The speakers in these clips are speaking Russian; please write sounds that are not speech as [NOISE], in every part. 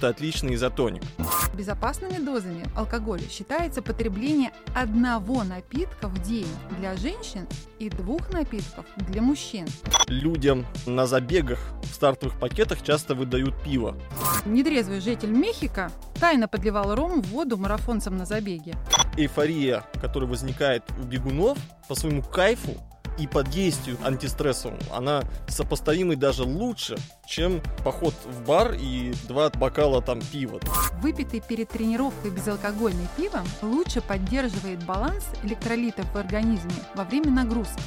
это отличный изотоник. Безопасными дозами алкоголя считается потребление одного напитка в день для женщин и двух напитков для мужчин. Людям на забегах в стартовых пакетах часто выдают пиво. Нетрезвый житель Мехико тайно подливал ром в воду марафонцам на забеге. Эйфория, которая возникает у бегунов по своему кайфу, и под действию антистрессовому она сопоставимы даже лучше, чем поход в бар и два бокала там пива. Выпитый перед тренировкой безалкогольный пиво лучше поддерживает баланс электролитов в организме во время нагрузки.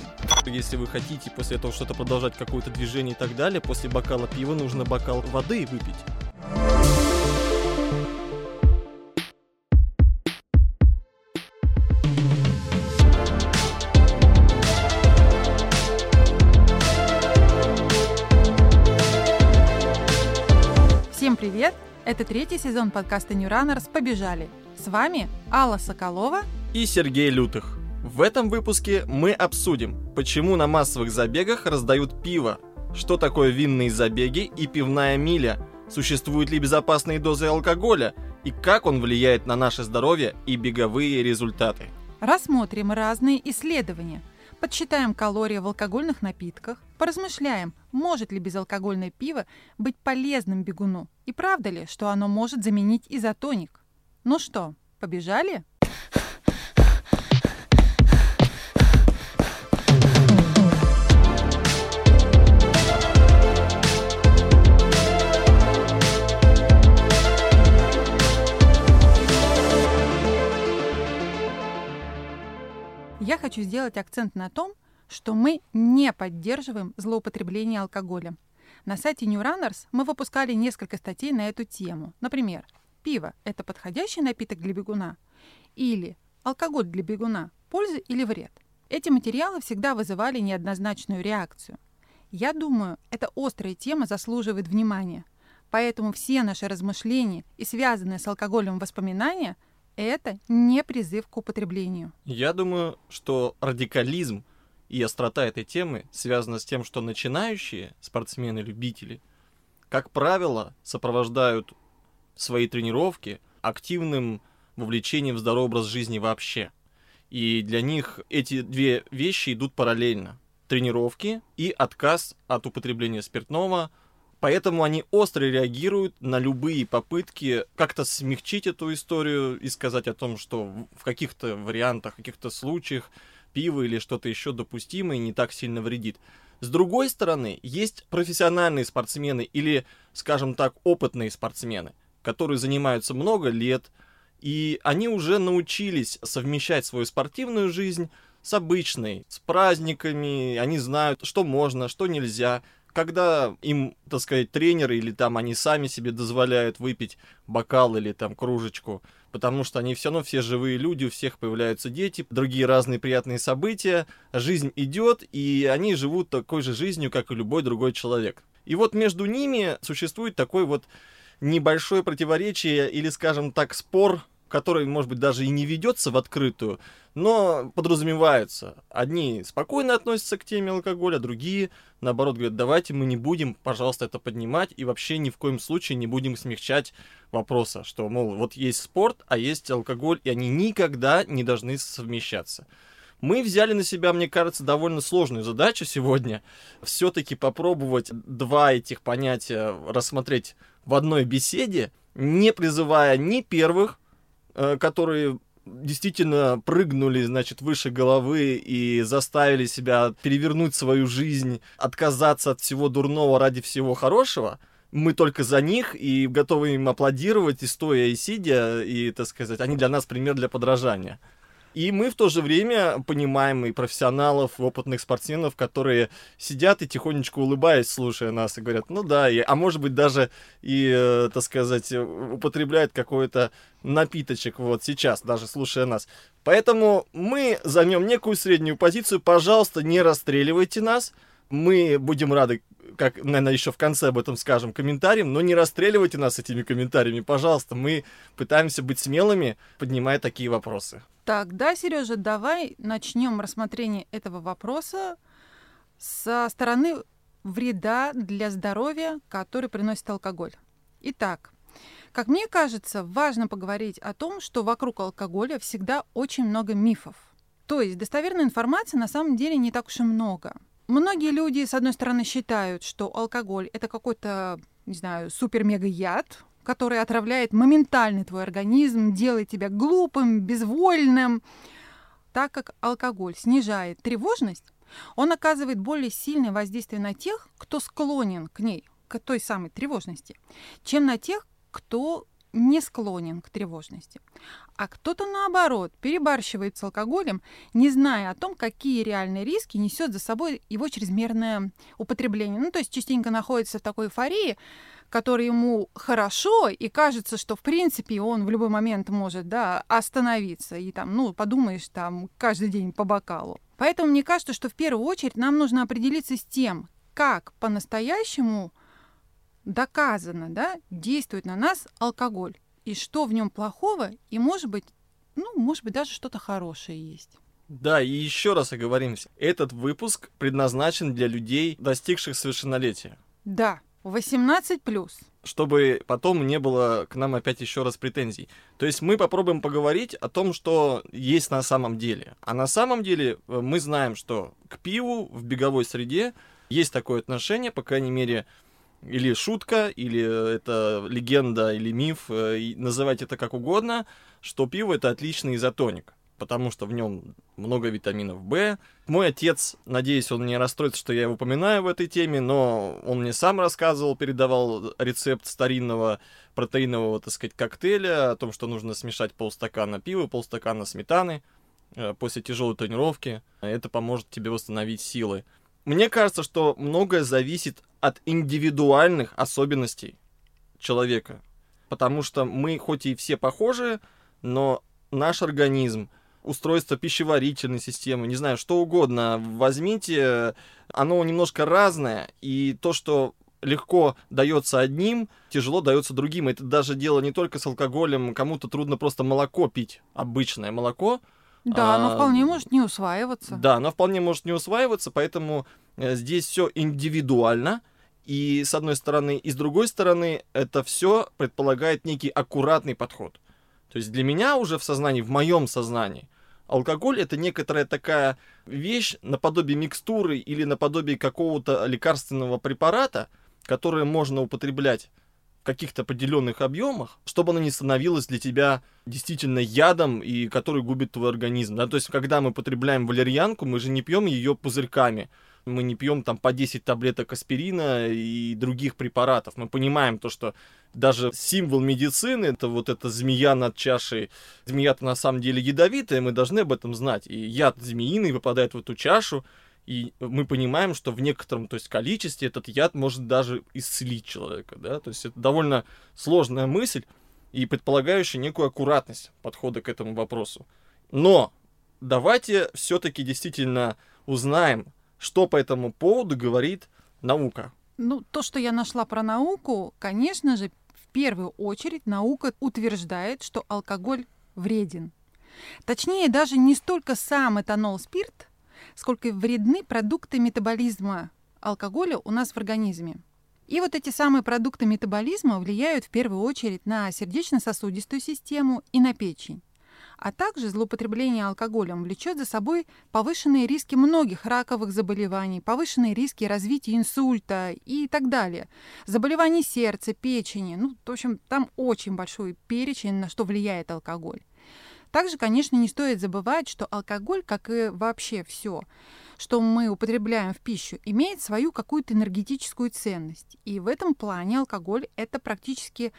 Если вы хотите после этого что-то продолжать, какое-то движение и так далее, после бокала пива нужно бокал воды выпить. Привет! Это третий сезон подкаста New Runners «Побежали». С вами Алла Соколова и Сергей Лютых. В этом выпуске мы обсудим, почему на массовых забегах раздают пиво, что такое винные забеги и пивная миля, существуют ли безопасные дозы алкоголя и как он влияет на наше здоровье и беговые результаты. Рассмотрим разные исследования – Подсчитаем калории в алкогольных напитках, поразмышляем, может ли безалкогольное пиво быть полезным бегуну и правда ли, что оно может заменить изотоник. Ну что, побежали? Я хочу сделать акцент на том, что мы не поддерживаем злоупотребление алкоголем. На сайте New Runners мы выпускали несколько статей на эту тему. Например, пиво – это подходящий напиток для бегуна? Или алкоголь для бегуна – польза или вред? Эти материалы всегда вызывали неоднозначную реакцию. Я думаю, эта острая тема заслуживает внимания. Поэтому все наши размышления и связанные с алкоголем воспоминания – это не призыв к употреблению. Я думаю, что радикализм и острота этой темы связана с тем, что начинающие спортсмены-любители, как правило, сопровождают свои тренировки активным вовлечением в здоровый образ жизни вообще. И для них эти две вещи идут параллельно. Тренировки и отказ от употребления спиртного – Поэтому они остро реагируют на любые попытки как-то смягчить эту историю и сказать о том, что в каких-то вариантах, в каких-то случаях пиво или что-то еще допустимо и не так сильно вредит. С другой стороны, есть профессиональные спортсмены или, скажем так, опытные спортсмены, которые занимаются много лет, и они уже научились совмещать свою спортивную жизнь с обычной, с праздниками, они знают, что можно, что нельзя, когда им, так сказать, тренеры или там они сами себе дозволяют выпить бокал или там кружечку, потому что они все равно все живые люди, у всех появляются дети, другие разные приятные события, жизнь идет, и они живут такой же жизнью, как и любой другой человек. И вот между ними существует такой вот небольшое противоречие или, скажем так, спор который, может быть, даже и не ведется в открытую, но подразумевается. Одни спокойно относятся к теме алкоголя, другие, наоборот, говорят, давайте мы не будем, пожалуйста, это поднимать и вообще ни в коем случае не будем смягчать вопроса, что, мол, вот есть спорт, а есть алкоголь, и они никогда не должны совмещаться. Мы взяли на себя, мне кажется, довольно сложную задачу сегодня. [LAUGHS] Все-таки попробовать два этих понятия рассмотреть в одной беседе, не призывая ни первых которые действительно прыгнули, значит, выше головы и заставили себя перевернуть свою жизнь, отказаться от всего дурного ради всего хорошего, мы только за них и готовы им аплодировать и стоя, и сидя, и, так сказать, они для нас пример для подражания. И мы в то же время понимаем и профессионалов, и опытных спортсменов, которые сидят и тихонечко улыбаясь, слушая нас, и говорят, ну да, и, а может быть даже и, э, так сказать, употребляют какой-то напиточек вот сейчас, даже слушая нас. Поэтому мы займем некую среднюю позицию. Пожалуйста, не расстреливайте нас. Мы будем рады как, наверное, еще в конце об этом скажем, комментарием, но не расстреливайте нас этими комментариями, пожалуйста. Мы пытаемся быть смелыми, поднимая такие вопросы. Так, да, Сережа, давай начнем рассмотрение этого вопроса со стороны вреда для здоровья, который приносит алкоголь. Итак, Как мне кажется, важно поговорить о том, что вокруг алкоголя всегда очень много мифов. То есть достоверной информации на самом деле не так уж и много. Многие люди, с одной стороны, считают, что алкоголь это какой-то, не знаю, супер-мега-яд, который отравляет моментально твой организм, делает тебя глупым, безвольным. Так как алкоголь снижает тревожность, он оказывает более сильное воздействие на тех, кто склонен к ней, к той самой тревожности, чем на тех, кто не склонен к тревожности. А кто-то, наоборот, перебарщивает с алкоголем, не зная о том, какие реальные риски несет за собой его чрезмерное употребление. Ну, то есть частенько находится в такой эйфории, которой ему хорошо, и кажется, что, в принципе, он в любой момент может да, остановиться. И там, ну, подумаешь, там, каждый день по бокалу. Поэтому мне кажется, что в первую очередь нам нужно определиться с тем, как по-настоящему доказано, да, действует на нас алкоголь. И что в нем плохого, и может быть, ну, может быть, даже что-то хорошее есть. Да, и еще раз оговоримся. Этот выпуск предназначен для людей, достигших совершеннолетия. Да, 18 плюс. Чтобы потом не было к нам опять еще раз претензий. То есть мы попробуем поговорить о том, что есть на самом деле. А на самом деле э, мы знаем, что к пиву в беговой среде есть такое отношение, по крайней мере, или шутка, или это легенда, или миф, э, называть это как угодно, что пиво это отличный изотоник потому что в нем много витаминов В. Мой отец, надеюсь, он не расстроится, что я его упоминаю в этой теме, но он мне сам рассказывал, передавал рецепт старинного протеинового, так сказать, коктейля о том, что нужно смешать полстакана пива, полстакана сметаны э, после тяжелой тренировки. Это поможет тебе восстановить силы. Мне кажется, что многое зависит от индивидуальных особенностей человека. Потому что мы хоть и все похожи, но наш организм, устройство пищеварительной системы, не знаю, что угодно, возьмите, оно немножко разное, и то, что легко дается одним, тяжело дается другим. Это даже дело не только с алкоголем, кому-то трудно просто молоко пить, обычное молоко. Да, оно а, вполне может не усваиваться. Да, оно вполне может не усваиваться, поэтому э, здесь все индивидуально. И с одной стороны, и с другой стороны, это все предполагает некий аккуратный подход. То есть для меня уже в сознании, в моем сознании, алкоголь это некоторая такая вещь наподобие микстуры или наподобие какого-то лекарственного препарата, которое можно употреблять каких-то определенных объемах, чтобы оно не становилось для тебя действительно ядом и который губит твой организм. Да? То есть, когда мы потребляем валерьянку, мы же не пьем ее пузырьками мы не пьем там по 10 таблеток аспирина и других препаратов. Мы понимаем то, что даже символ медицины, это вот эта змея над чашей, змея-то на самом деле ядовитая, мы должны об этом знать. И яд змеиный попадает в эту чашу, и мы понимаем, что в некотором то есть, количестве этот яд может даже исцелить человека. Да? То есть это довольно сложная мысль и предполагающая некую аккуратность подхода к этому вопросу. Но давайте все-таки действительно узнаем, что по этому поводу говорит наука? Ну, то, что я нашла про науку, конечно же, в первую очередь наука утверждает, что алкоголь вреден. Точнее, даже не столько сам этанол, спирт, сколько вредны продукты метаболизма алкоголя у нас в организме. И вот эти самые продукты метаболизма влияют в первую очередь на сердечно-сосудистую систему и на печень. А также злоупотребление алкоголем влечет за собой повышенные риски многих раковых заболеваний, повышенные риски развития инсульта и так далее. Заболеваний сердца, печени. Ну, в общем, там очень большой перечень, на что влияет алкоголь. Также, конечно, не стоит забывать, что алкоголь, как и вообще все, что мы употребляем в пищу, имеет свою какую-то энергетическую ценность. И в этом плане алкоголь – это практически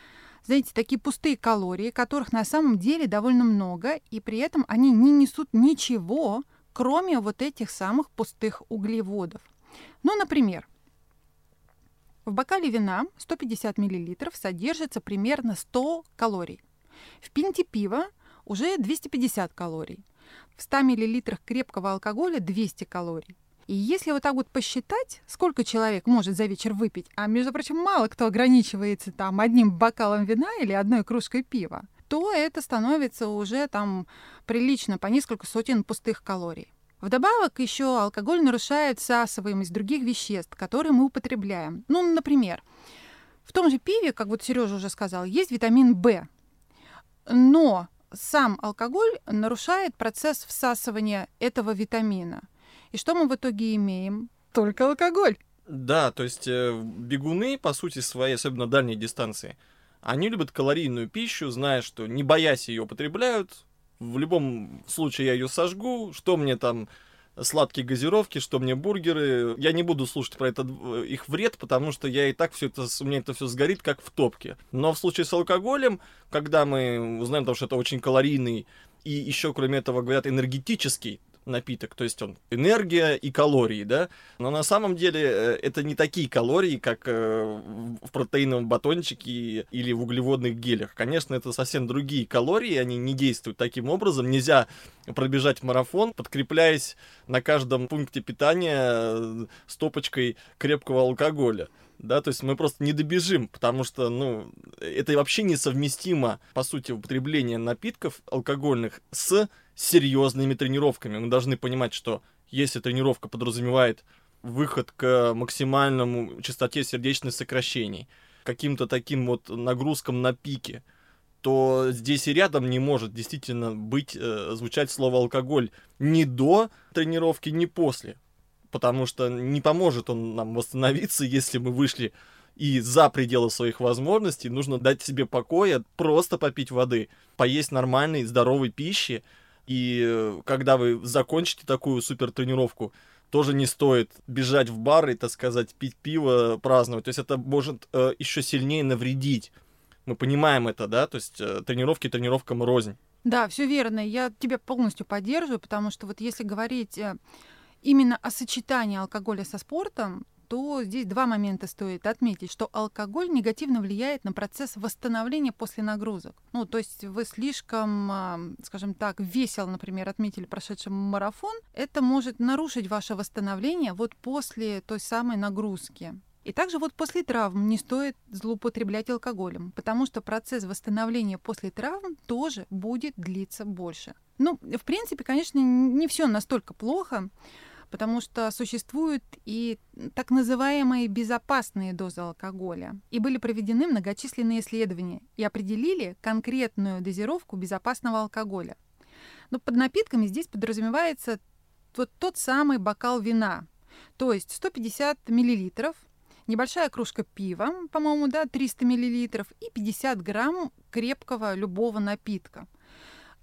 знаете, такие пустые калории, которых на самом деле довольно много, и при этом они не несут ничего, кроме вот этих самых пустых углеводов. Ну, например, в бокале вина 150 мл содержится примерно 100 калорий. В пинте пива уже 250 калорий. В 100 мл крепкого алкоголя 200 калорий. И если вот так вот посчитать, сколько человек может за вечер выпить, а, между прочим, мало кто ограничивается там одним бокалом вина или одной кружкой пива, то это становится уже там прилично по несколько сотен пустых калорий. Вдобавок еще алкоголь нарушает всасываемость других веществ, которые мы употребляем. Ну, например, В том же пиве, как вот Сережа уже сказал, есть витамин В. Но сам алкоголь нарушает процесс всасывания этого витамина. И что мы в итоге имеем? Только алкоголь. Да, то есть э, бегуны, по сути своей, особенно дальней дистанции, они любят калорийную пищу, зная, что не боясь ее употребляют, в любом случае я ее сожгу, что мне там сладкие газировки, что мне бургеры. Я не буду слушать про это э, их вред, потому что я и так все это, у меня это все сгорит, как в топке. Но в случае с алкоголем, когда мы узнаем, что это очень калорийный и еще, кроме этого, говорят, энергетический напиток, то есть он энергия и калории, да, но на самом деле э, это не такие калории, как э, в протеиновом батончике или в углеводных гелях. Конечно, это совсем другие калории, они не действуют таким образом. Нельзя пробежать марафон, подкрепляясь на каждом пункте питания э, стопочкой крепкого алкоголя да, то есть мы просто не добежим, потому что, ну, это вообще несовместимо, по сути, употребление напитков алкогольных с серьезными тренировками. Мы должны понимать, что если тренировка подразумевает выход к максимальному частоте сердечных сокращений, каким-то таким вот нагрузкам на пике, то здесь и рядом не может действительно быть, э, звучать слово алкоголь ни до тренировки, ни после потому что не поможет он нам восстановиться, если мы вышли и за пределы своих возможностей. Нужно дать себе покоя, просто попить воды, поесть нормальной, здоровой пищи. И когда вы закончите такую супер тренировку, тоже не стоит бежать в бар и, так сказать, пить пиво, праздновать. То есть это может э, еще сильнее навредить. Мы понимаем это, да? То есть э, тренировки тренировкам рознь. Да, все верно. Я тебя полностью поддерживаю, потому что вот если говорить э, именно о сочетании алкоголя со спортом, то здесь два момента стоит отметить, что алкоголь негативно влияет на процесс восстановления после нагрузок. Ну, то есть вы слишком, а, скажем так, весел, например, отметили прошедший марафон, это может нарушить ваше восстановление вот после той самой нагрузки. И также вот после травм не стоит злоупотреблять алкоголем, потому что процесс восстановления после травм тоже будет длиться больше. Ну, в принципе, конечно, не все настолько плохо потому что существуют и так называемые безопасные дозы алкоголя. И были проведены многочисленные исследования и определили конкретную дозировку безопасного алкоголя. Но под напитками здесь подразумевается вот тот самый бокал вина, то есть 150 миллилитров, небольшая кружка пива, по-моему, да, 300 миллилитров и 50 грамм крепкого любого напитка.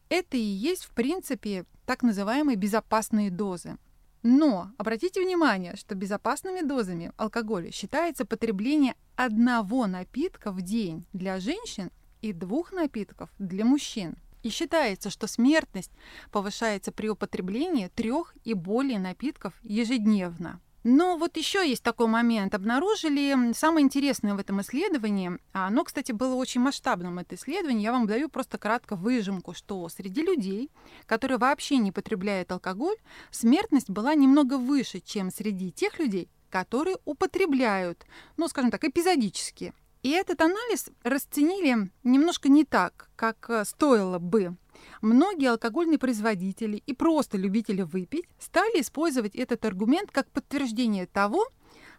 Это и есть, в принципе, так называемые безопасные дозы. Но обратите внимание, что безопасными дозами алкоголя считается потребление одного напитка в день для женщин и двух напитков для мужчин. И считается, что смертность повышается при употреблении трех и более напитков ежедневно. Но вот еще есть такой момент. Обнаружили самое интересное в этом исследовании. Оно, кстати, было очень масштабным, это исследование. Я вам даю просто кратко выжимку, что среди людей, которые вообще не потребляют алкоголь, смертность была немного выше, чем среди тех людей, которые употребляют, ну, скажем так, эпизодически. И этот анализ расценили немножко не так, как э, стоило бы. Многие алкогольные производители и просто любители выпить стали использовать этот аргумент как подтверждение того,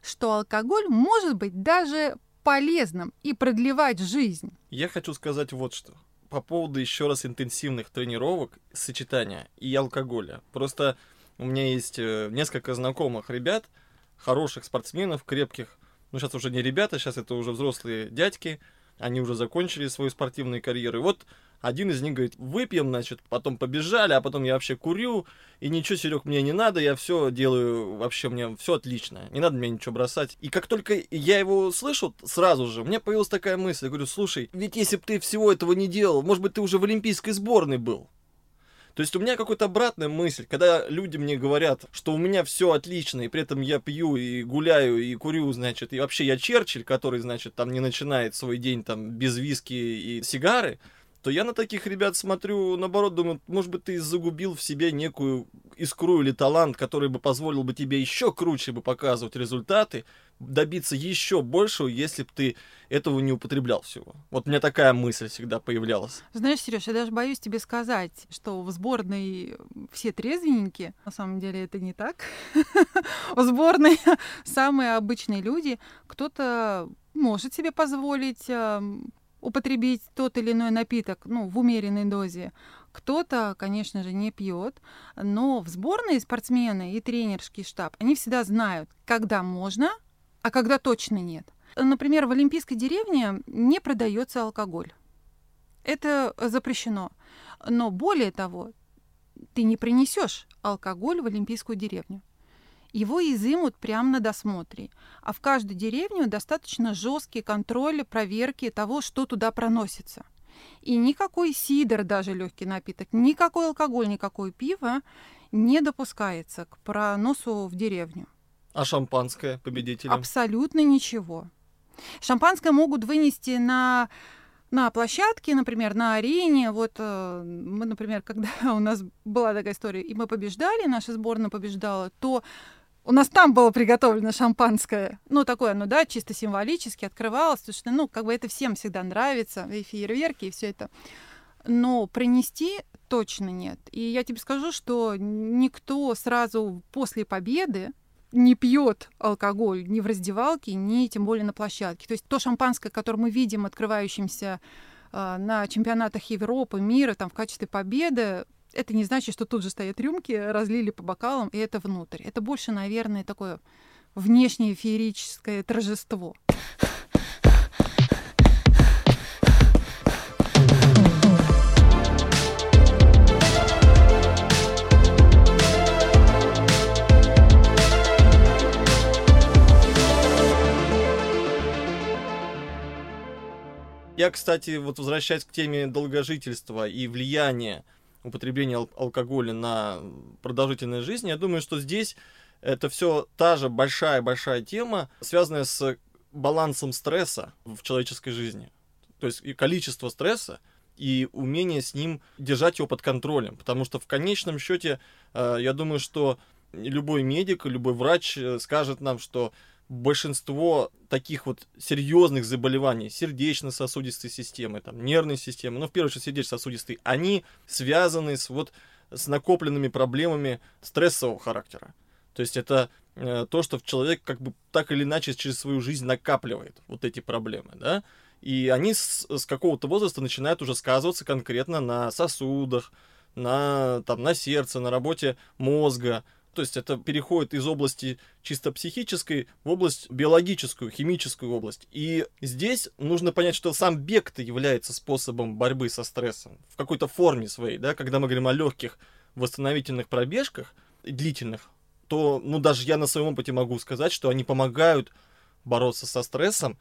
что алкоголь может быть даже полезным и продлевать жизнь. Я хочу сказать вот что. По поводу еще раз интенсивных тренировок, сочетания и алкоголя. Просто у меня есть э, несколько знакомых ребят, хороших спортсменов, крепких. Ну, сейчас уже не ребята, сейчас это уже взрослые дядьки. Они уже закончили свою спортивную карьеру. И вот один из них говорит, выпьем, значит, потом побежали, а потом я вообще курю, и ничего, Серег, мне не надо, я все делаю, вообще мне все отлично, не надо мне ничего бросать. И как только я его слышу, сразу же, меня появилась такая мысль, я говорю, слушай, ведь если бы ты всего этого не делал, может быть, ты уже в олимпийской сборной был. То есть у меня какая-то обратная мысль, когда люди мне говорят, что у меня все отлично, и при этом я пью и гуляю и курю, значит, и вообще я Черчилль, который, значит, там не начинает свой день там без виски и сигары, то я на таких ребят смотрю, наоборот, думаю, может быть, ты загубил в себе некую искру или талант, который бы позволил бы тебе еще круче бы показывать результаты, добиться еще большего, если бы ты этого не употреблял всего. Вот у меня такая мысль всегда появлялась. Знаешь, Сереж, я даже боюсь тебе сказать, что в сборной все трезвенники. На самом деле это не так. В сборной самые обычные люди. Кто-то может себе позволить э, употребить тот или иной напиток ну, в умеренной дозе. Кто-то, конечно же, не пьет, но в сборной спортсмены и тренерский штаб, они всегда знают, когда можно, а когда точно нет. Например, в Олимпийской деревне не продается алкоголь. Это запрещено. Но более того, ты не принесешь алкоголь в Олимпийскую деревню. Его изымут прямо на досмотре. А в каждую деревню достаточно жесткий контроль, проверки того, что туда проносится. И никакой сидр, даже легкий напиток, никакой алкоголь, никакое пиво не допускается к проносу в деревню. А шампанское победителям? Абсолютно ничего. Шампанское могут вынести на на площадке, например, на арене. Вот э, мы, например, [LAUGHS] когда у нас была такая история, и мы побеждали, наша сборная побеждала, то у нас там было приготовлено шампанское. Ну, такое, ну да, чисто символически открывалось, потому что, ну, как бы это всем всегда нравится, и фейерверки, и все это. Но принести точно нет. И я тебе скажу, что никто сразу после победы не пьет алкоголь ни в раздевалке, ни тем более на площадке. То есть то шампанское, которое мы видим открывающимся э, на чемпионатах Европы, мира, там в качестве победы, это не значит, что тут же стоят рюмки, разлили по бокалам, и это внутрь. Это больше, наверное, такое внешнее феерическое торжество. Я, кстати, вот возвращаясь к теме долгожительства и влияния употребления ал- алкоголя на продолжительность жизни, я думаю, что здесь это все та же большая-большая тема, связанная с балансом стресса в человеческой жизни. То есть и количество стресса, и умение с ним держать его под контролем. Потому что в конечном счете, э, я думаю, что любой медик, любой врач э, скажет нам, что большинство таких вот серьезных заболеваний сердечно-сосудистой системы, там, нервной системы, ну, в первую очередь сердечно-сосудистой, они связаны с вот с накопленными проблемами стрессового характера. То есть это э, то, что человек как бы так или иначе через свою жизнь накапливает вот эти проблемы, да, и они с, с какого-то возраста начинают уже сказываться конкретно на сосудах, на, там, на сердце, на работе мозга, то есть это переходит из области чисто психической в область биологическую, химическую область. И здесь нужно понять, что сам бег-то является способом борьбы со стрессом в какой-то форме своей, да, когда мы говорим о легких восстановительных пробежках, длительных, то, ну, даже я на своем опыте могу сказать, что они помогают бороться со стрессом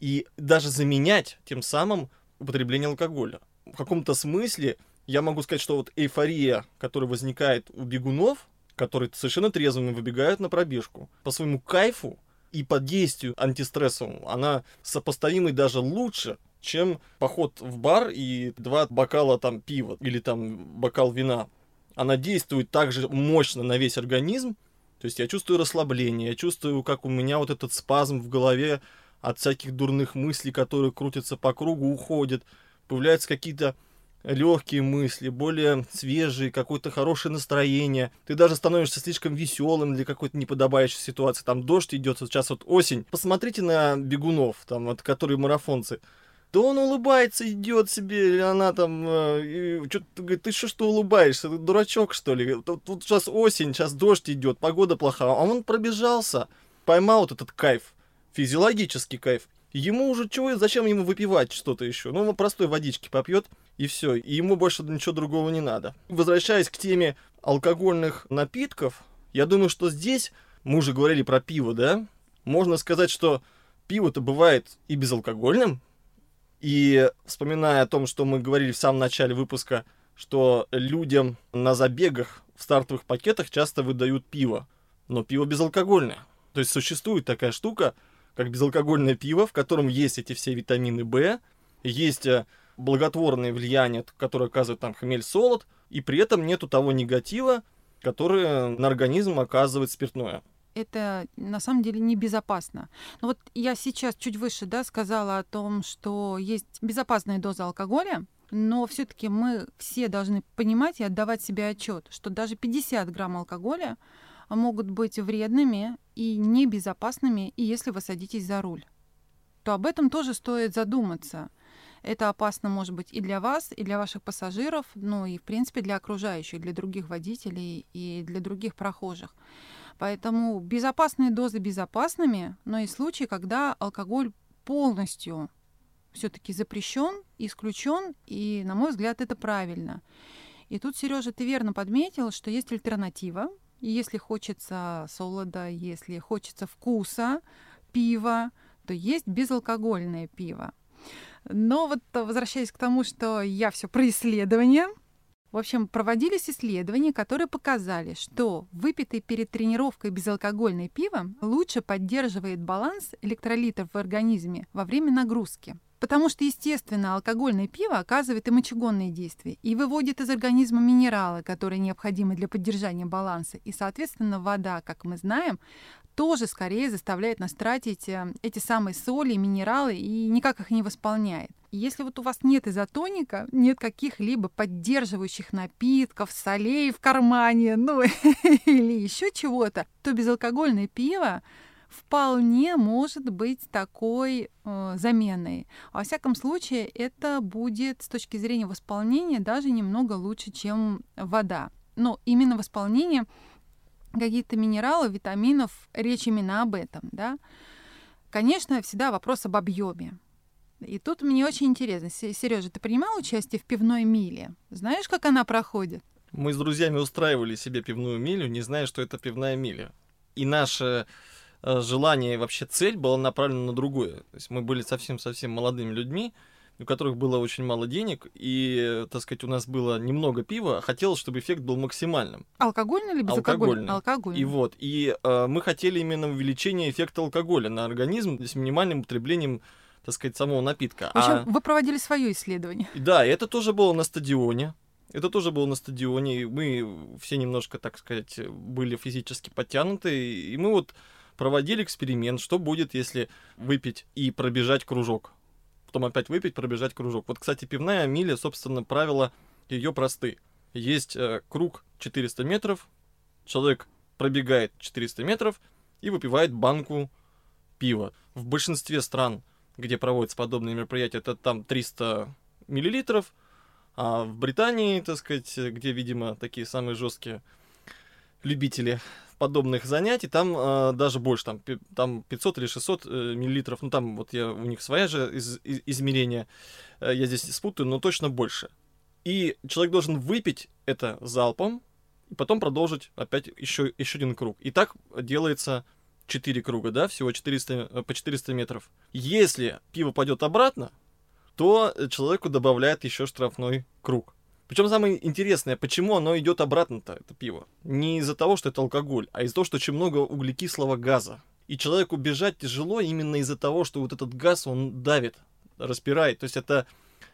и даже заменять тем самым употребление алкоголя. В каком-то смысле я могу сказать, что вот эйфория, которая возникает у бегунов, которые совершенно трезвыми выбегают на пробежку. По своему кайфу и по действию антистрессовому она сопоставима даже лучше, чем поход в бар и два бокала там пива или там бокал вина. Она действует также мощно на весь организм. То есть я чувствую расслабление, я чувствую, как у меня вот этот спазм в голове от всяких дурных мыслей, которые крутятся по кругу, уходят. Появляются какие-то легкие мысли, более свежие, какое-то хорошее настроение. Ты даже становишься слишком веселым для какой-то неподобающей ситуации. Там дождь идет, сейчас вот осень. Посмотрите на бегунов, там, вот, которые марафонцы. Да он улыбается, идет себе, или она там, э, что-то говорит, ты что, что улыбаешься, ты дурачок, что ли? Тут, тут сейчас осень, сейчас дождь идет, погода плохая. А он пробежался, поймал вот этот кайф, физиологический кайф. Ему уже чего, зачем ему выпивать что-то еще? Ну, он простой водички попьет, и все. И ему больше ничего другого не надо. Возвращаясь к теме алкогольных напитков, я думаю, что здесь, мы уже говорили про пиво, да? Можно сказать, что пиво-то бывает и безалкогольным. И вспоминая о том, что мы говорили в самом начале выпуска, что людям на забегах в стартовых пакетах часто выдают пиво. Но пиво безалкогольное. То есть существует такая штука, как безалкогольное пиво, в котором есть эти все витамины В, есть э, благотворное влияние, которое оказывает там хмель, солод, и при этом нету того негатива, который на организм оказывает спиртное это на самом деле небезопасно. Но вот я сейчас чуть выше да, сказала о том, что есть безопасная доза алкоголя, но все-таки мы все должны понимать и отдавать себе отчет, что даже 50 грамм алкоголя могут быть вредными и небезопасными, и если вы садитесь за руль. то об этом тоже стоит задуматься. Это опасно, может быть, и для вас, и для ваших пассажиров, ну и, в принципе, для окружающих, для других водителей и для других прохожих. Поэтому безопасные дозы безопасными, но и случаи, когда алкоголь полностью все-таки запрещен, исключен, и, на мой взгляд, это правильно. И тут, Сережа, ты верно подметил, что есть альтернатива. Если хочется солода, если хочется вкуса пива, то есть безалкогольное пиво. Но вот возвращаясь к тому, что я все про исследования, в общем, проводились исследования, которые показали, что выпитый перед тренировкой безалкогольное пиво лучше поддерживает баланс электролитов в организме во время нагрузки. Потому что, естественно, алкогольное пиво оказывает и мочегонные действия и выводит из организма минералы, которые необходимы для поддержания баланса. И, соответственно, вода, как мы знаем, тоже скорее заставляет нас тратить э, эти самые соли, минералы и никак их не восполняет. Если вот у вас нет изотоника, нет каких-либо поддерживающих напитков, солей в кармане, ну [LAUGHS] или еще чего-то, то безалкогольное пиво вполне может быть такой э, заменой. Во всяком случае, это будет с точки зрения восполнения даже немного лучше, чем вода. Но именно восполнение каких-то минералов, витаминов, речь именно об этом, да. Конечно, всегда вопрос об объеме. И тут мне очень интересно. Сережа, ты принимал участие в пивной миле? Знаешь, как она проходит? Мы с друзьями устраивали себе пивную милю, не зная, что это пивная миля. И наше э, желание и вообще цель была направлена на другое. То есть мы были совсем-совсем молодыми людьми, у которых было очень мало денег, и, так сказать, у нас было немного пива, хотелось, чтобы эффект был максимальным. Алкогольный или безалкогольный? Алкогольный. Алкогольный. И вот, и э, мы хотели именно увеличения эффекта алкоголя на организм с минимальным употреблением так сказать, самого напитка. В общем, а... вы проводили свое исследование. Да, это тоже было на стадионе. Это тоже было на стадионе. Мы все немножко, так сказать, были физически подтянуты. И мы вот проводили эксперимент, что будет, если выпить и пробежать кружок. Потом опять выпить, пробежать кружок. Вот, кстати, пивная миля, собственно, правила ее просты. Есть э, круг 400 метров, человек пробегает 400 метров и выпивает банку пива. В большинстве стран где проводятся подобные мероприятия, это там 300 миллилитров, а в Британии, так сказать, где, видимо, такие самые жесткие любители подобных занятий, там э, даже больше, там, там 500 или 600 э, миллилитров, ну там вот я, у них своя же из, из, измерение, э, я здесь спутаю, но точно больше. И человек должен выпить это залпом, и потом продолжить опять еще, еще один круг. И так делается 4 круга, да, всего 400, э, по 400 метров. Если пиво пойдет обратно, то человеку добавляют еще штрафной круг. Причем самое интересное, почему оно идет обратно-то, это пиво. Не из-за того, что это алкоголь, а из-за того, что очень много углекислого газа. И человеку бежать тяжело именно из-за того, что вот этот газ, он давит, распирает. То есть это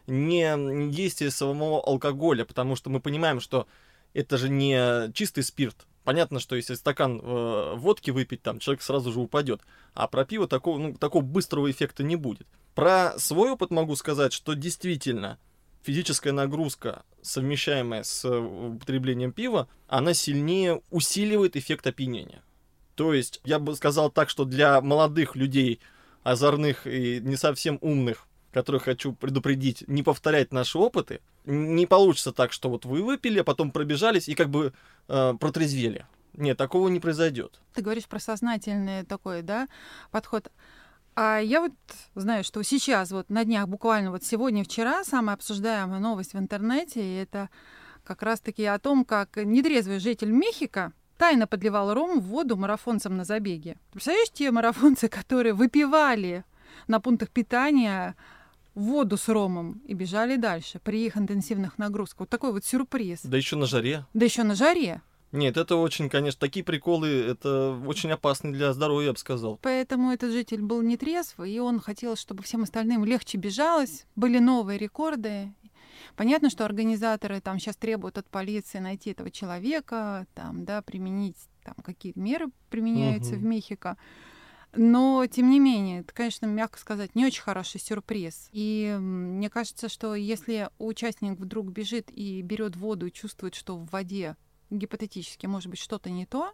не действие самого алкоголя, потому что мы понимаем, что это же не чистый спирт, Понятно, что если стакан э, водки выпить, там человек сразу же упадет. А про пиво такого, ну, такого быстрого эффекта не будет. Про свой опыт могу сказать, что действительно физическая нагрузка, совмещаемая с э, употреблением пива, она сильнее усиливает эффект опьянения. То есть, я бы сказал так, что для молодых людей, озорных и не совсем умных, которых хочу предупредить, не повторять наши опыты, не получится так, что вот вы выпили, а потом пробежались и как бы э, протрезвели. Нет, такого не произойдет. Ты говоришь про сознательный такой, да, подход. А я вот знаю, что сейчас, вот на днях, буквально вот сегодня-вчера, самая обсуждаемая новость в интернете, это как раз-таки о том, как нетрезвый житель Мехико тайно подливал ром в воду марафонцам на забеге. Представляешь, те марафонцы, [LAUGHS] которые выпивали на пунктах питания воду с ромом и бежали дальше при их интенсивных нагрузках. Вот такой вот сюрприз. Да еще на жаре. Да еще на жаре. Нет, это очень, конечно, такие приколы, это очень опасны для здоровья, я бы сказал. Поэтому этот житель был не трезв, и он хотел, чтобы всем остальным легче бежалось, были новые рекорды. Понятно, что организаторы там сейчас требуют от полиции найти этого человека, там, да, применить, там, какие меры применяются угу. в Мехико. Но, тем не менее, это, конечно, мягко сказать, не очень хороший сюрприз. И мне кажется, что если участник вдруг бежит и берет воду и чувствует, что в воде гипотетически может быть что-то не то,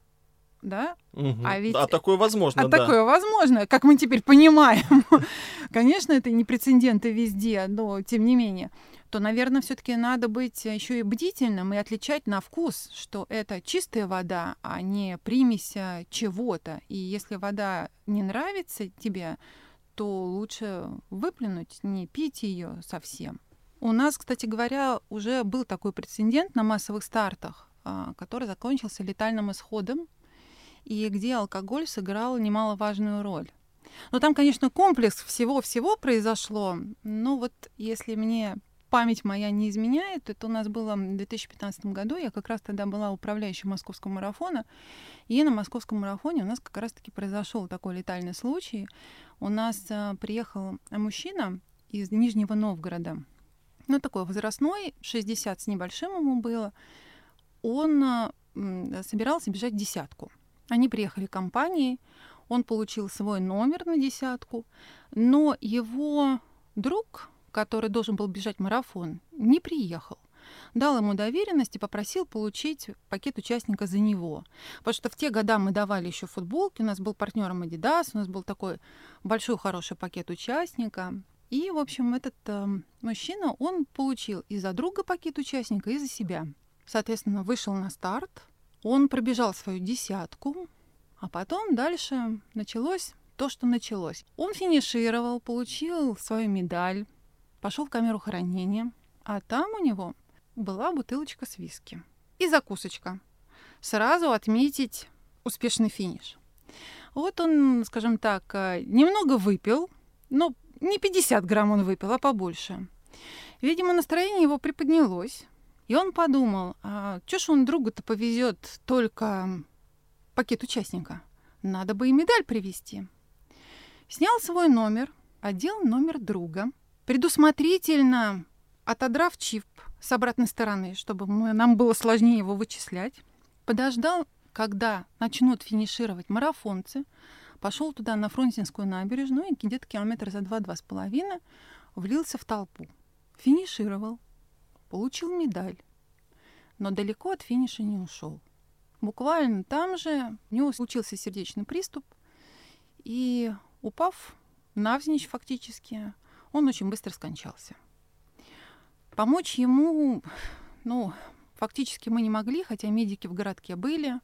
да? Мгм. А ведь- А такое возможно, А да. такое возможно, как мы теперь понимаем. [LAUGHS] Конечно, это не прецеденты везде, но тем не менее. То, наверное, все-таки надо быть еще и бдительным и отличать на вкус, что это чистая вода, а не примесь чего-то. И если вода не нравится тебе, то лучше выплюнуть, не пить ее совсем. У нас, кстати говоря, уже был такой прецедент на массовых стартах, который закончился летальным исходом и где алкоголь сыграл немаловажную роль. Но там, конечно, комплекс всего-всего произошло. Но вот если мне память моя не изменяет, это у нас было в 2015 году, я как раз тогда была управляющей московского марафона, и на московском марафоне у нас как раз-таки произошел такой летальный случай. У нас а, приехал мужчина из Нижнего Новгорода, ну, такой возрастной, 60 с небольшим ему было. Он а, м, собирался бежать десятку. Они приехали компанией, он получил свой номер на десятку, но его друг, который должен был бежать марафон, не приехал. Дал ему доверенность и попросил получить пакет участника за него. Потому что в те года мы давали еще футболки, у нас был партнером Adidas, у нас был такой большой хороший пакет участника. И, в общем, этот э, мужчина, он получил и за друга пакет участника, и за себя. Соответственно, вышел на старт, он пробежал свою десятку, а потом дальше началось то, что началось. Он финишировал, получил свою медаль, пошел в камеру хранения, а там у него была бутылочка с виски и закусочка. Сразу отметить успешный финиш. Вот он, скажем так, э, немного выпил, но не 50 грамм он выпил, а побольше. Видимо, настроение его приподнялось, и он подумал, а чё ж он другу-то повезет только пакет участника? Надо бы и медаль привезти. Снял свой номер, одел номер друга, предусмотрительно отодрав чип с обратной стороны, чтобы мы- нам было сложнее его вычислять, подождал, когда начнут финишировать марафонцы, пошел туда на Фрунзенскую набережную и где-то километр за два-два с половиной влился в толпу. Финишировал, получил медаль, но далеко от финиша не ушел. Буквально там же у него случился сердечный приступ, и упав навзничь фактически, он очень быстро скончался. Помочь ему, ну, фактически мы не могли, хотя медики в городке были.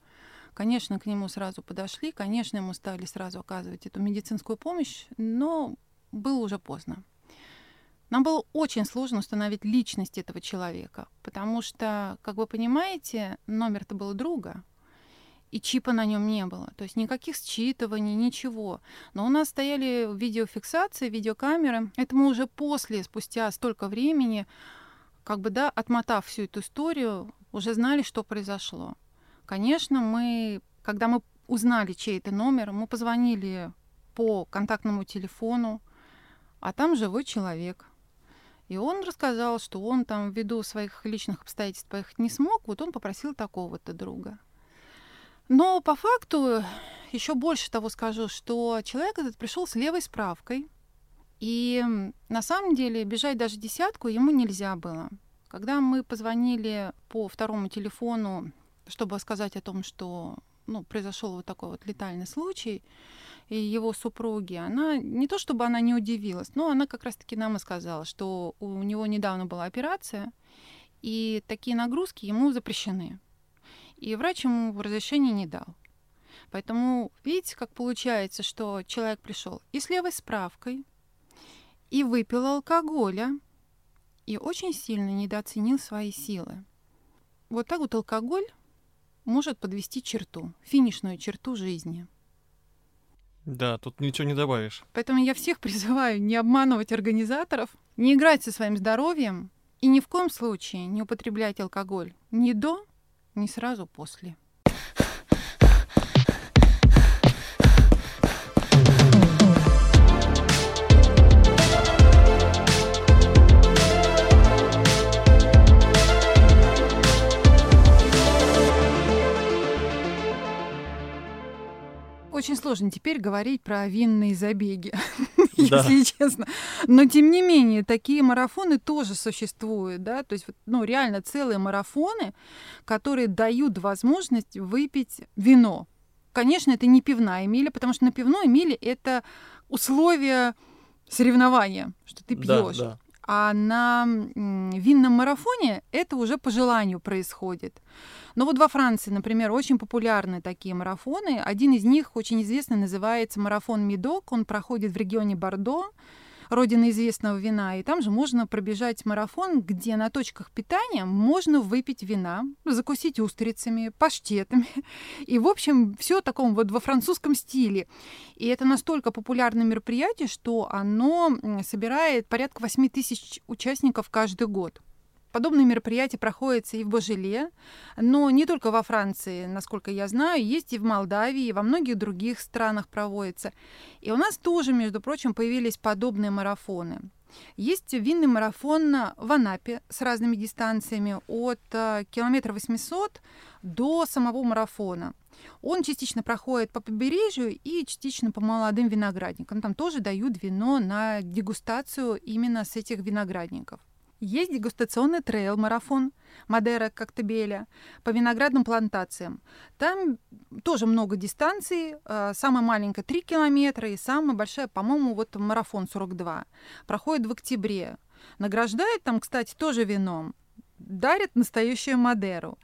Конечно, к нему сразу подошли, конечно, ему стали сразу оказывать эту медицинскую помощь, но было уже поздно. Нам было очень сложно установить личность этого человека, потому что, как вы понимаете, номер-то был друга, и чипа на нем не было. То есть никаких считываний, ничего. Но у нас стояли видеофиксации, видеокамеры. Это мы уже после, спустя столько времени, как бы, да, отмотав всю эту историю, уже знали, что произошло. Конечно, мы, когда мы узнали, чей это номер, мы позвонили по контактному телефону, а там живой человек. И он рассказал, что он там ввиду своих личных обстоятельств поехать не смог, вот он попросил такого-то друга. Но по факту еще больше того скажу, что человек этот пришел с левой справкой, и на самом деле бежать даже десятку ему нельзя было. Когда мы позвонили по второму телефону, чтобы сказать о том, что ну, произошел вот такой вот летальный случай, и его супруги, она не то чтобы она не удивилась, но она как раз-таки нам и сказала, что у него недавно была операция, и такие нагрузки ему запрещены. И врач ему разрешения не дал. Поэтому видите, как получается, что человек пришел и с левой справкой, и выпил алкоголя, и очень сильно недооценил свои силы. Вот так вот алкоголь может подвести черту, финишную черту жизни. Да, тут ничего не добавишь. Поэтому я всех [LAUGHS] призываю не обманывать организаторов, не играть со своим здоровьем и ни в коем случае не употреблять алкоголь ни до, ни сразу после. Очень сложно теперь говорить про винные забеги, [LAUGHS] Да. если честно. Но тем не менее, такие марафоны тоже существуют, да, то есть, ну, реально целые марафоны, которые дают возможность выпить вино. конечно, это не пивная миля, потому что на пивной миле это условие соревнования, что ты пьешь. Да, да. А на винном марафоне это уже по желанию происходит. Но вот во Франции, например, очень популярны такие марафоны. Один из них очень известный, называется марафон Медок. Он проходит в регионе Бордо родина известного вина, и там же можно пробежать марафон, где на точках питания можно выпить вина, закусить устрицами, паштетами. [LAUGHS] И, в общем, все таком вот во французском стиле. И это настолько популярное мероприятие, что оно собирает порядка 8 тысяч участников каждый год. Подобные мероприятия проходятся и в Божеле, но не только во Франции, насколько я знаю, есть и в Молдавии, и во многих других странах проводятся. И у нас тоже, между прочим, появились подобные марафоны. Есть винный марафон в Анапе с разными дистанциями от э, километра 800 до самого марафона. Он частично проходит по побережью и частично по молодым виноградникам. Там тоже дают вино на дегустацию именно с этих виноградников. Есть дегустационный трейл-марафон Мадера Коктебеля по виноградным плантациям. Там тоже много дистанций. Э, самая маленькая 3 километра и самая большая, по-моему, вот марафон 42. Проходит в октябре. Награждают там, кстати, тоже вином. Дарят настоящую Мадеру.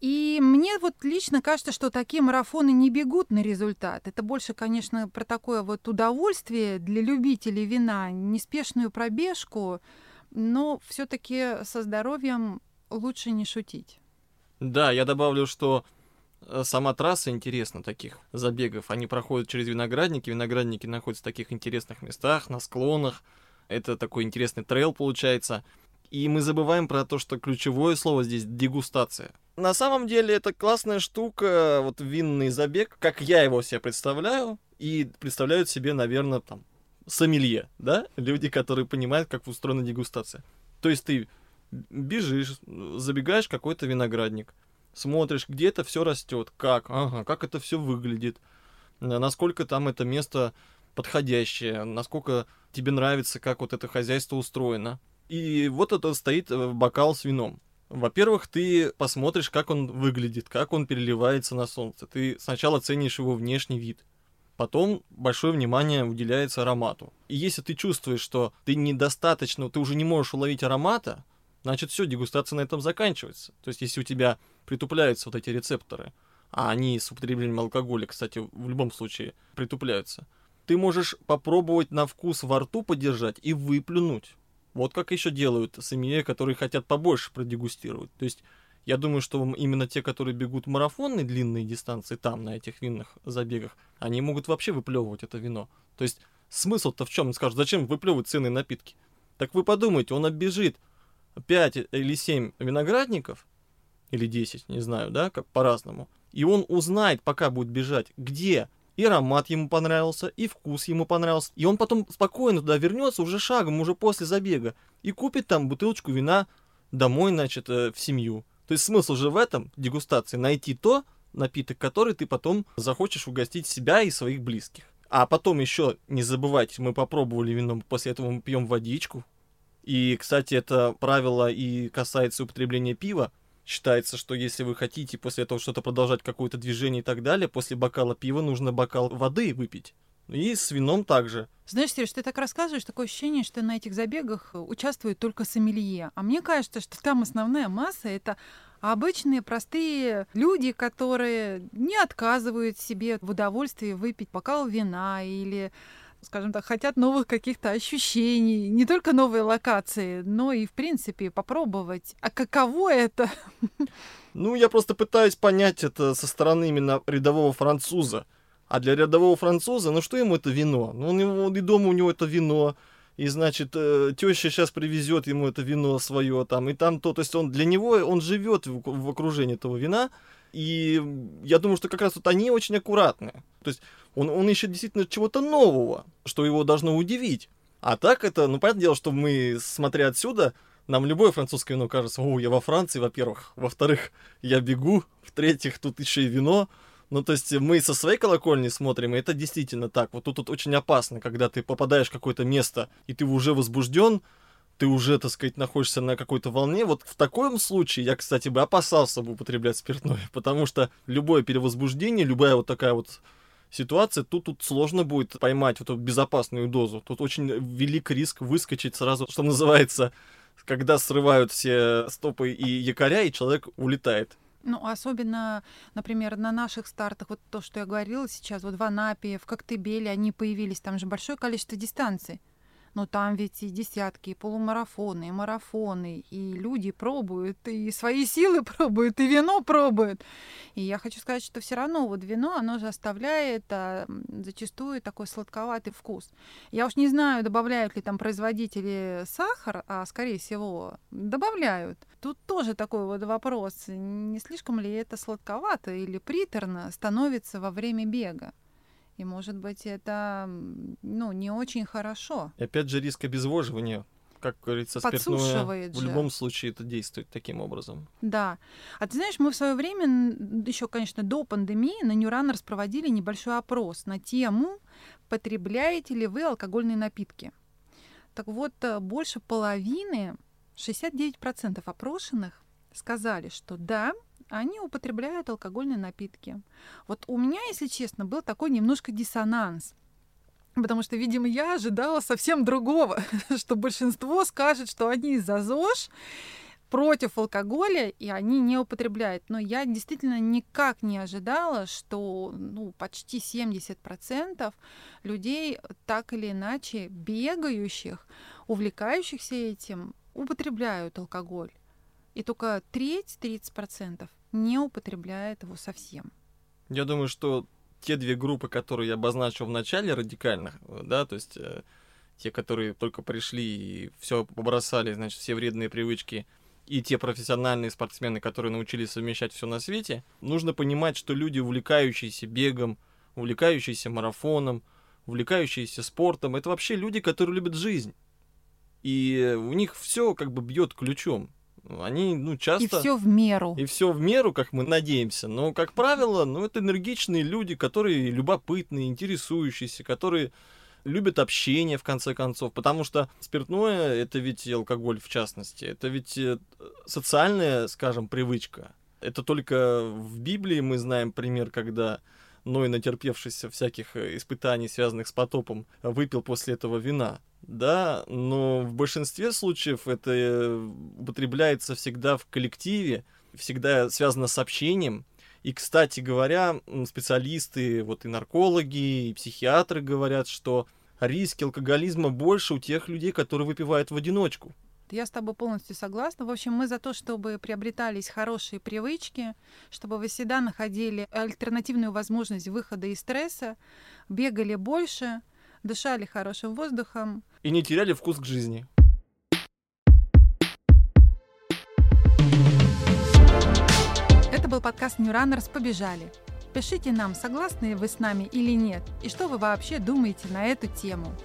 И мне вот лично кажется, что такие марафоны не бегут на результат. Это больше, конечно, про такое вот удовольствие для любителей вина, неспешную пробежку, но все-таки со здоровьем лучше не шутить. Да, я добавлю, что э, сама трасса интересна таких забегов. Они проходят через виноградники. Виноградники находятся в таких интересных местах, на склонах. Это такой интересный трейл получается. И мы забываем про то, что ключевое слово здесь дегустация. На самом деле это классная штука, вот винный забег, как я его себе представляю, и представляют себе, наверное, там сомелье, да, люди, которые понимают, как устроена дегустация. То есть ты бежишь, забегаешь в какой-то виноградник, смотришь, где это все растет, как, ага, как это все выглядит, насколько там это место подходящее, насколько тебе нравится, как вот это хозяйство устроено. И вот это стоит э, бокал с вином. Во-первых, ты посмотришь, как он выглядит, как он переливается на солнце. Ты сначала ценишь его внешний вид. Потом большое внимание уделяется аромату. И если ты чувствуешь, что ты недостаточно, ты уже не можешь уловить аромата, значит все, дегустация на этом заканчивается. То есть если у тебя притупляются вот эти рецепторы, а они с употреблением алкоголя, кстати, в любом случае притупляются, ты можешь попробовать на вкус во рту подержать и выплюнуть. Вот как еще делают сомелье, которые хотят побольше продегустировать. То есть я думаю, что именно те, которые бегут марафонные длинные дистанции там, на этих винных забегах, они могут вообще выплевывать это вино. То есть смысл-то в чем? Он скажет, зачем выплевывать ценные напитки? Так вы подумайте, он оббежит 5 или 7 виноградников, или 10, не знаю, да, как по-разному, и он узнает, пока будет бежать, где и аромат ему понравился, и вкус ему понравился. И он потом спокойно туда вернется уже шагом, уже после забега, и купит там бутылочку вина домой, значит, э, в семью. То есть смысл же в этом, дегустации, найти то, напиток, который ты потом захочешь угостить себя и своих близких. А потом еще, не забывайте, мы попробовали вино, после этого мы пьем водичку. И, кстати, это правило и касается употребления пива. Считается, что если вы хотите после этого что-то продолжать, какое-то движение и так далее, после бокала пива нужно бокал воды выпить. И с вином также. Знаешь, Сереж, ты так рассказываешь, такое ощущение, что на этих забегах участвует только сомелье. А мне кажется, что там основная масса — это обычные простые люди, которые не отказывают себе в удовольствии выпить бокал вина или скажем так, хотят новых каких-то ощущений, не только новые локации, но и, в принципе, попробовать. А каково это? Ну, я просто пытаюсь понять это со стороны именно рядового француза. А для рядового француза, ну что ему это вино? Ну, он, его, и дома у него это вино, и, значит, э, теща сейчас привезет ему это вино свое там, и там то, то есть он для него, он живет в, в окружении этого вина, и я думаю, что как раз вот они очень аккуратны. То есть он, он ищет действительно чего-то нового, что его должно удивить. А так это, ну, понятное дело, что мы, смотря отсюда, нам любое французское вино кажется, о, я во Франции, во-первых. Во-вторых, я бегу. В-третьих, тут еще и вино. Ну, то есть мы со своей колокольни смотрим, и это действительно так. Вот тут, тут очень опасно, когда ты попадаешь в какое-то место, и ты уже возбужден, ты уже, так сказать, находишься на какой-то волне. Вот в таком случае я, кстати, бы опасался бы употреблять спиртное, [LAUGHS] потому что любое перевозбуждение, любая вот такая вот ситуация, тут, тут сложно будет поймать вот эту безопасную дозу. Тут очень велик риск выскочить сразу, что называется, когда срывают все стопы и якоря, и человек улетает. Ну, особенно, например, на наших стартах, вот то, что я говорила сейчас, вот в Анапе, в Коктебеле они появились, там же большое количество дистанций но там ведь и десятки, и полумарафоны, и марафоны, и люди пробуют, и свои силы [LAUGHS] пробуют, и вино пробуют. И я хочу сказать, что все равно вот вино, оно же оставляет а, зачастую такой сладковатый вкус. Я уж не знаю, добавляют ли там производители сахар, а скорее всего добавляют. Тут тоже такой вот вопрос, не слишком ли это сладковато или приторно становится во время бега. И, может быть, это ну, не очень хорошо. И опять же риск обезвоживания как говорится, спиртное в любом случае это действует таким образом. Да. А ты знаешь, мы в свое время, еще, конечно, до пандемии, на Runners проводили небольшой опрос на тему, потребляете ли вы алкогольные напитки. Так вот, э, больше половины, 69% опрошенных сказали, что да, они употребляют алкогольные напитки. Вот у меня, если честно, был такой немножко диссонанс. Потому что, видимо, я ожидала совсем другого, [LAUGHS] что большинство скажет, что они за ЗОЖ, против алкоголя, и они не употребляют. Но я действительно никак не ожидала, что ну, почти 70% людей так или иначе бегающих, увлекающихся этим, употребляют алкоголь. И только треть, 30% не употребляет его совсем. Я думаю, что те две группы, которые я обозначил в начале, радикальных, да, то есть э, те, которые только пришли и все побросали, значит, все вредные привычки, и те профессиональные спортсмены, которые научились совмещать все на свете, нужно понимать, что люди, увлекающиеся бегом, увлекающиеся марафоном, увлекающиеся спортом, это вообще люди, которые любят жизнь. И у них все как бы бьет ключом они, ну, часто... И все в меру. И все в меру, как мы надеемся. Но, как правило, ну, это энергичные люди, которые любопытные, интересующиеся, которые любят общение, в конце концов, потому что спиртное, это ведь алкоголь в частности, это ведь э, социальная, скажем, привычка. Это только в Библии мы знаем пример, когда Ной, натерпевшийся всяких э, испытаний, связанных с потопом, выпил после этого вина. Да, но в большинстве случаев это э, употребляется всегда в коллективе, всегда связано с общением. И, кстати говоря, специалисты, вот и наркологи, и психиатры говорят, что риски алкоголизма больше у тех людей, которые выпивают в одиночку. Я с тобой полностью согласна. В общем, мы за то, чтобы приобретались хорошие привычки, чтобы вы всегда находили альтернативную возможность выхода из стресса, бегали больше, дышали хорошим воздухом. И не теряли вкус к жизни. Это был подкаст New Runners «Побежали». Пишите нам, согласны вы с нами или нет, и что вы вообще думаете на эту тему.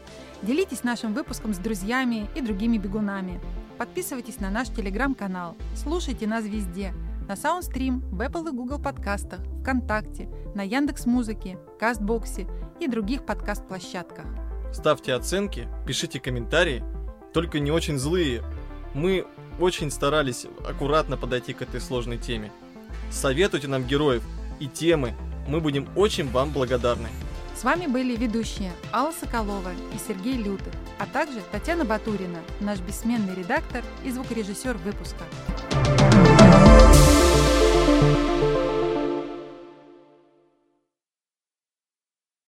Делитесь нашим выпуском с друзьями и другими бегунами. Подписывайтесь на наш телеграм-канал. Слушайте нас везде. На Soundstream, в Apple и Google подкастах, ВКонтакте, на Яндекс Музыке, Кастбоксе и других подкаст-площадках. Ставьте оценки, пишите комментарии, только не очень злые. Мы очень старались аккуратно подойти к этой сложной теме. Советуйте нам героев и темы, мы будем очень вам благодарны. С вами были ведущие Алла Соколова и Сергей Лютых, а также Татьяна Батурина, наш бессменный редактор и звукорежиссер выпуска.